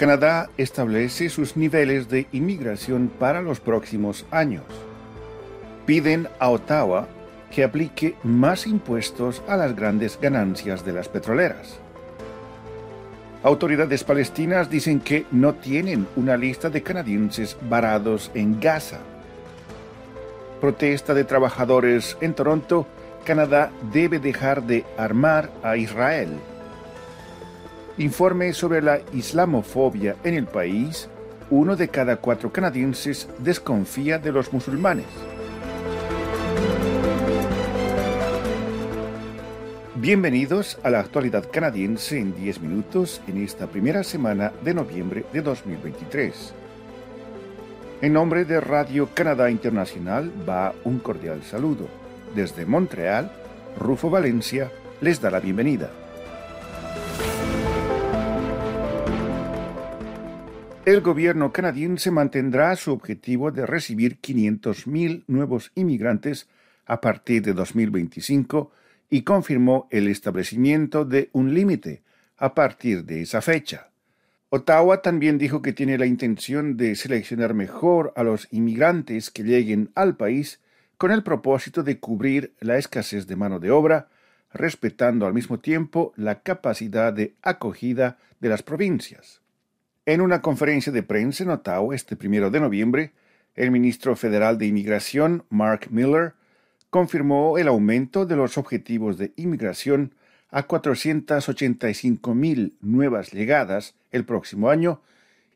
Canadá establece sus niveles de inmigración para los próximos años. Piden a Ottawa que aplique más impuestos a las grandes ganancias de las petroleras. Autoridades palestinas dicen que no tienen una lista de canadienses varados en Gaza. Protesta de trabajadores en Toronto, Canadá debe dejar de armar a Israel informe sobre la islamofobia en el país, uno de cada cuatro canadienses desconfía de los musulmanes. Bienvenidos a la actualidad canadiense en 10 minutos en esta primera semana de noviembre de 2023. En nombre de Radio Canadá Internacional va un cordial saludo. Desde Montreal, Rufo Valencia les da la bienvenida. El gobierno canadiense mantendrá su objetivo de recibir 500.000 nuevos inmigrantes a partir de 2025 y confirmó el establecimiento de un límite a partir de esa fecha. Ottawa también dijo que tiene la intención de seleccionar mejor a los inmigrantes que lleguen al país con el propósito de cubrir la escasez de mano de obra, respetando al mismo tiempo la capacidad de acogida de las provincias. En una conferencia de prensa en Ottawa este primero de noviembre, el ministro federal de Inmigración, Mark Miller, confirmó el aumento de los objetivos de inmigración a 485.000 nuevas llegadas el próximo año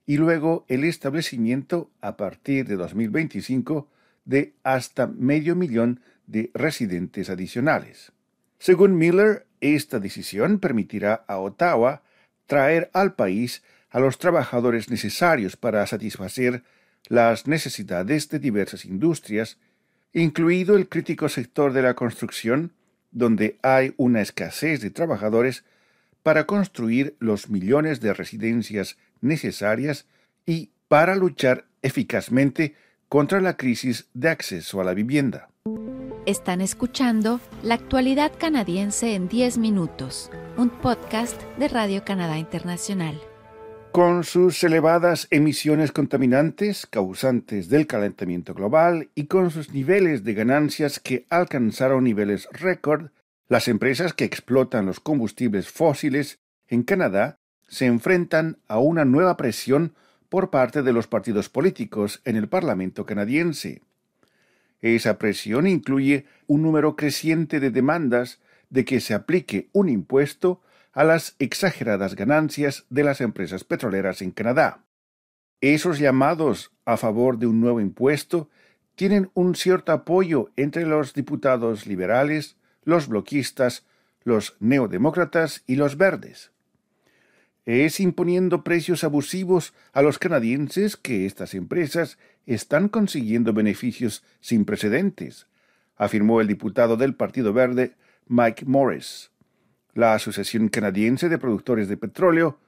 y luego el establecimiento a partir de 2025 de hasta medio millón de residentes adicionales. Según Miller, esta decisión permitirá a Ottawa traer al país a los trabajadores necesarios para satisfacer las necesidades de diversas industrias, incluido el crítico sector de la construcción, donde hay una escasez de trabajadores para construir los millones de residencias necesarias y para luchar eficazmente contra la crisis de acceso a la vivienda. Están escuchando La actualidad canadiense en 10 minutos, un podcast de Radio Canadá Internacional. Con sus elevadas emisiones contaminantes causantes del calentamiento global y con sus niveles de ganancias que alcanzaron niveles récord, las empresas que explotan los combustibles fósiles en Canadá se enfrentan a una nueva presión por parte de los partidos políticos en el Parlamento canadiense. Esa presión incluye un número creciente de demandas de que se aplique un impuesto a las exageradas ganancias de las empresas petroleras en Canadá. Esos llamados a favor de un nuevo impuesto tienen un cierto apoyo entre los diputados liberales, los bloquistas, los neodemócratas y los verdes. Es imponiendo precios abusivos a los canadienses que estas empresas están consiguiendo beneficios sin precedentes, afirmó el diputado del Partido Verde Mike Morris. La Asociación Canadiense de Productores de Petróleo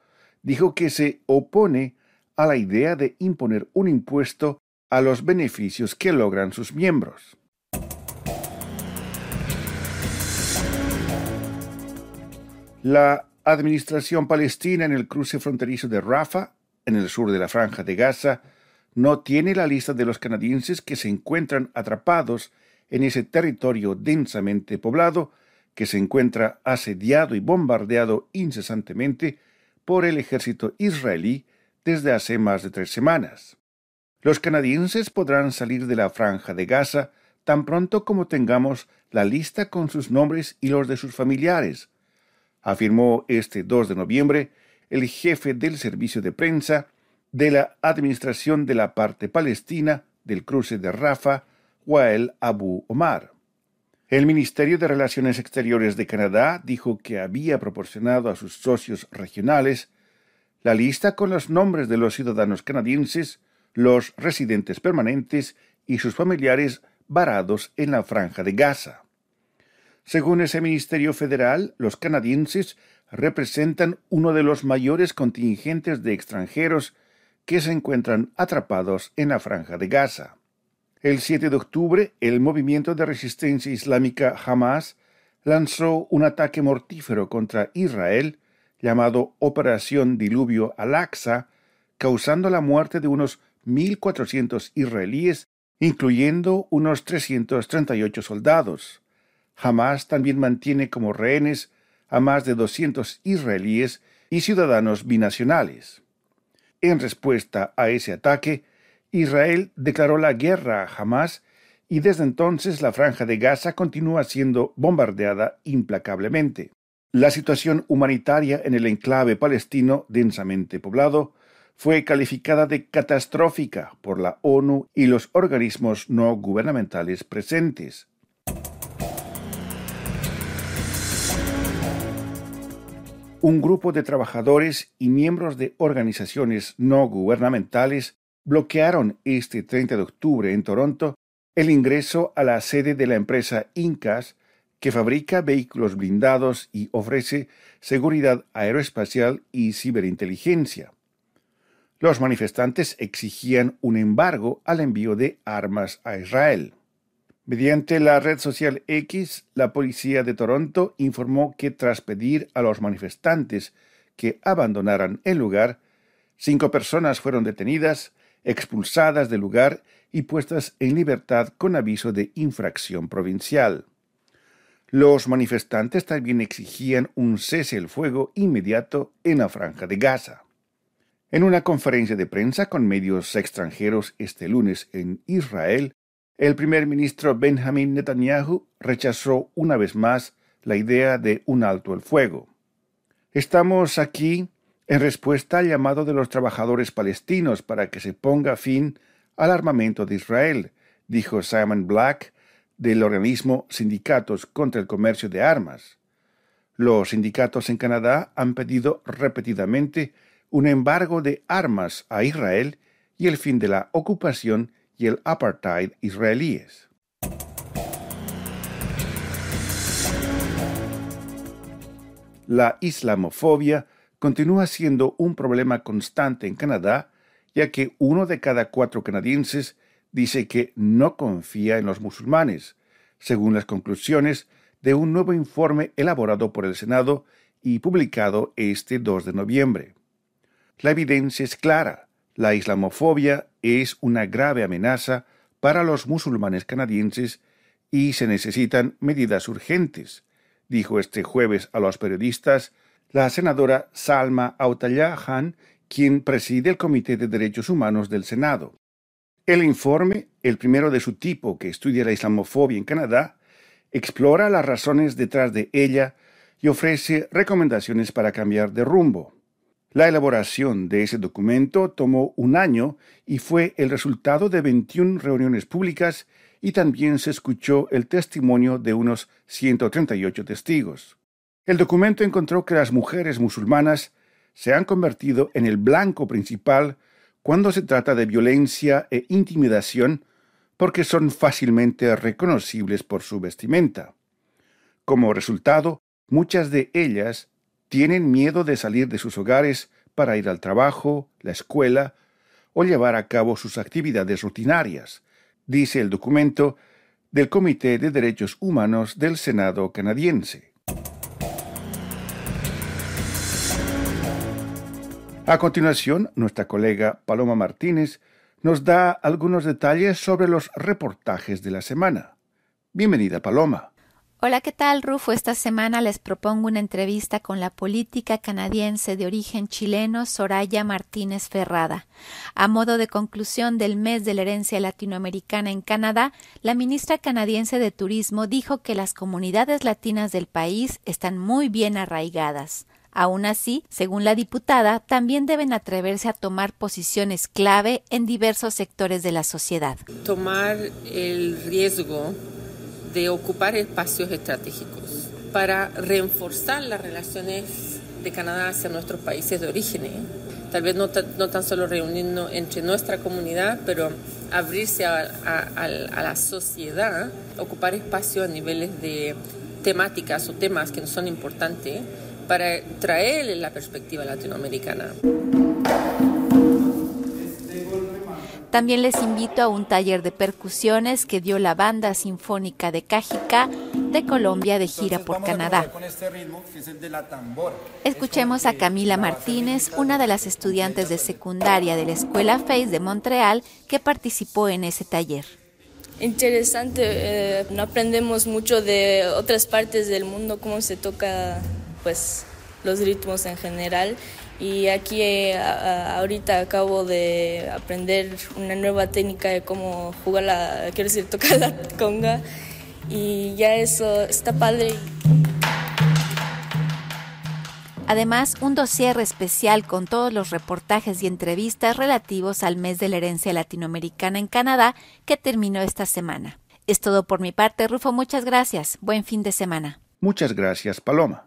dijo que se opone a la idea de imponer un impuesto a los beneficios que logran sus miembros. La administración palestina en el cruce fronterizo de Rafah, en el sur de la franja de Gaza, no tiene la lista de los canadienses que se encuentran atrapados en ese territorio densamente poblado que se encuentra asediado y bombardeado incesantemente por el ejército israelí desde hace más de tres semanas. Los canadienses podrán salir de la franja de Gaza tan pronto como tengamos la lista con sus nombres y los de sus familiares, afirmó este 2 de noviembre el jefe del servicio de prensa de la Administración de la Parte Palestina del cruce de Rafa, Wael Abu Omar. El Ministerio de Relaciones Exteriores de Canadá dijo que había proporcionado a sus socios regionales la lista con los nombres de los ciudadanos canadienses, los residentes permanentes y sus familiares varados en la franja de Gaza. Según ese Ministerio Federal, los canadienses representan uno de los mayores contingentes de extranjeros que se encuentran atrapados en la franja de Gaza. El 7 de octubre, el movimiento de resistencia islámica Hamas lanzó un ataque mortífero contra Israel llamado Operación Diluvio al-Aqsa causando la muerte de unos 1.400 israelíes, incluyendo unos 338 soldados. Hamas también mantiene como rehenes a más de 200 israelíes y ciudadanos binacionales. En respuesta a ese ataque, Israel declaró la guerra a Hamas y desde entonces la franja de Gaza continúa siendo bombardeada implacablemente. La situación humanitaria en el enclave palestino densamente poblado fue calificada de catastrófica por la ONU y los organismos no gubernamentales presentes. Un grupo de trabajadores y miembros de organizaciones no gubernamentales bloquearon este 30 de octubre en Toronto el ingreso a la sede de la empresa Incas, que fabrica vehículos blindados y ofrece seguridad aeroespacial y ciberinteligencia. Los manifestantes exigían un embargo al envío de armas a Israel. Mediante la red social X, la policía de Toronto informó que tras pedir a los manifestantes que abandonaran el lugar, cinco personas fueron detenidas, expulsadas del lugar y puestas en libertad con aviso de infracción provincial. Los manifestantes también exigían un cese el fuego inmediato en la franja de Gaza. En una conferencia de prensa con medios extranjeros este lunes en Israel, el primer ministro Benjamin Netanyahu rechazó una vez más la idea de un alto el fuego. Estamos aquí en respuesta al llamado de los trabajadores palestinos para que se ponga fin al armamento de Israel, dijo Simon Black del organismo Sindicatos contra el Comercio de Armas. Los sindicatos en Canadá han pedido repetidamente un embargo de armas a Israel y el fin de la ocupación y el apartheid israelíes. La islamofobia continúa siendo un problema constante en Canadá, ya que uno de cada cuatro canadienses dice que no confía en los musulmanes, según las conclusiones de un nuevo informe elaborado por el Senado y publicado este 2 de noviembre. La evidencia es clara. La islamofobia es una grave amenaza para los musulmanes canadienses y se necesitan medidas urgentes, dijo este jueves a los periodistas la senadora Salma Autayahan, quien preside el Comité de Derechos Humanos del Senado. El informe, el primero de su tipo que estudia la islamofobia en Canadá, explora las razones detrás de ella y ofrece recomendaciones para cambiar de rumbo. La elaboración de ese documento tomó un año y fue el resultado de 21 reuniones públicas y también se escuchó el testimonio de unos 138 testigos. El documento encontró que las mujeres musulmanas se han convertido en el blanco principal cuando se trata de violencia e intimidación porque son fácilmente reconocibles por su vestimenta. Como resultado, muchas de ellas tienen miedo de salir de sus hogares para ir al trabajo, la escuela o llevar a cabo sus actividades rutinarias, dice el documento del Comité de Derechos Humanos del Senado canadiense. A continuación, nuestra colega Paloma Martínez nos da algunos detalles sobre los reportajes de la semana. Bienvenida, Paloma. Hola, ¿qué tal, Rufo? Esta semana les propongo una entrevista con la política canadiense de origen chileno Soraya Martínez Ferrada. A modo de conclusión del mes de la herencia latinoamericana en Canadá, la ministra canadiense de Turismo dijo que las comunidades latinas del país están muy bien arraigadas. Aún así, según la diputada, también deben atreverse a tomar posiciones clave en diversos sectores de la sociedad. Tomar el riesgo de ocupar espacios estratégicos para reforzar las relaciones de Canadá hacia nuestros países de origen. ¿eh? Tal vez no, tan solo reunirnos entre nuestra comunidad, pero abrirse a, la sociedad, ocupar espacios a niveles de temáticas o temas que son importantes para traer la perspectiva latinoamericana. También les invito a un taller de percusiones que dio la Banda Sinfónica de Cajica de Colombia de gira por Canadá. Este Escuchemos a Camila Martínez, una de las estudiantes de secundaria de la Escuela FACE de Montreal que participó en ese taller. Interesante, eh, no aprendemos mucho de otras partes del mundo, cómo se toca pues los ritmos en general y aquí eh, ahorita acabo de aprender una nueva técnica de cómo jugar la, quiero decir, tocar la conga y ya eso está padre. Además, un dossier especial con todos los reportajes y entrevistas relativos al mes de la herencia latinoamericana en Canadá que terminó esta semana. Es todo por mi parte, Rufo. Muchas gracias. Buen fin de semana. Muchas gracias, Paloma.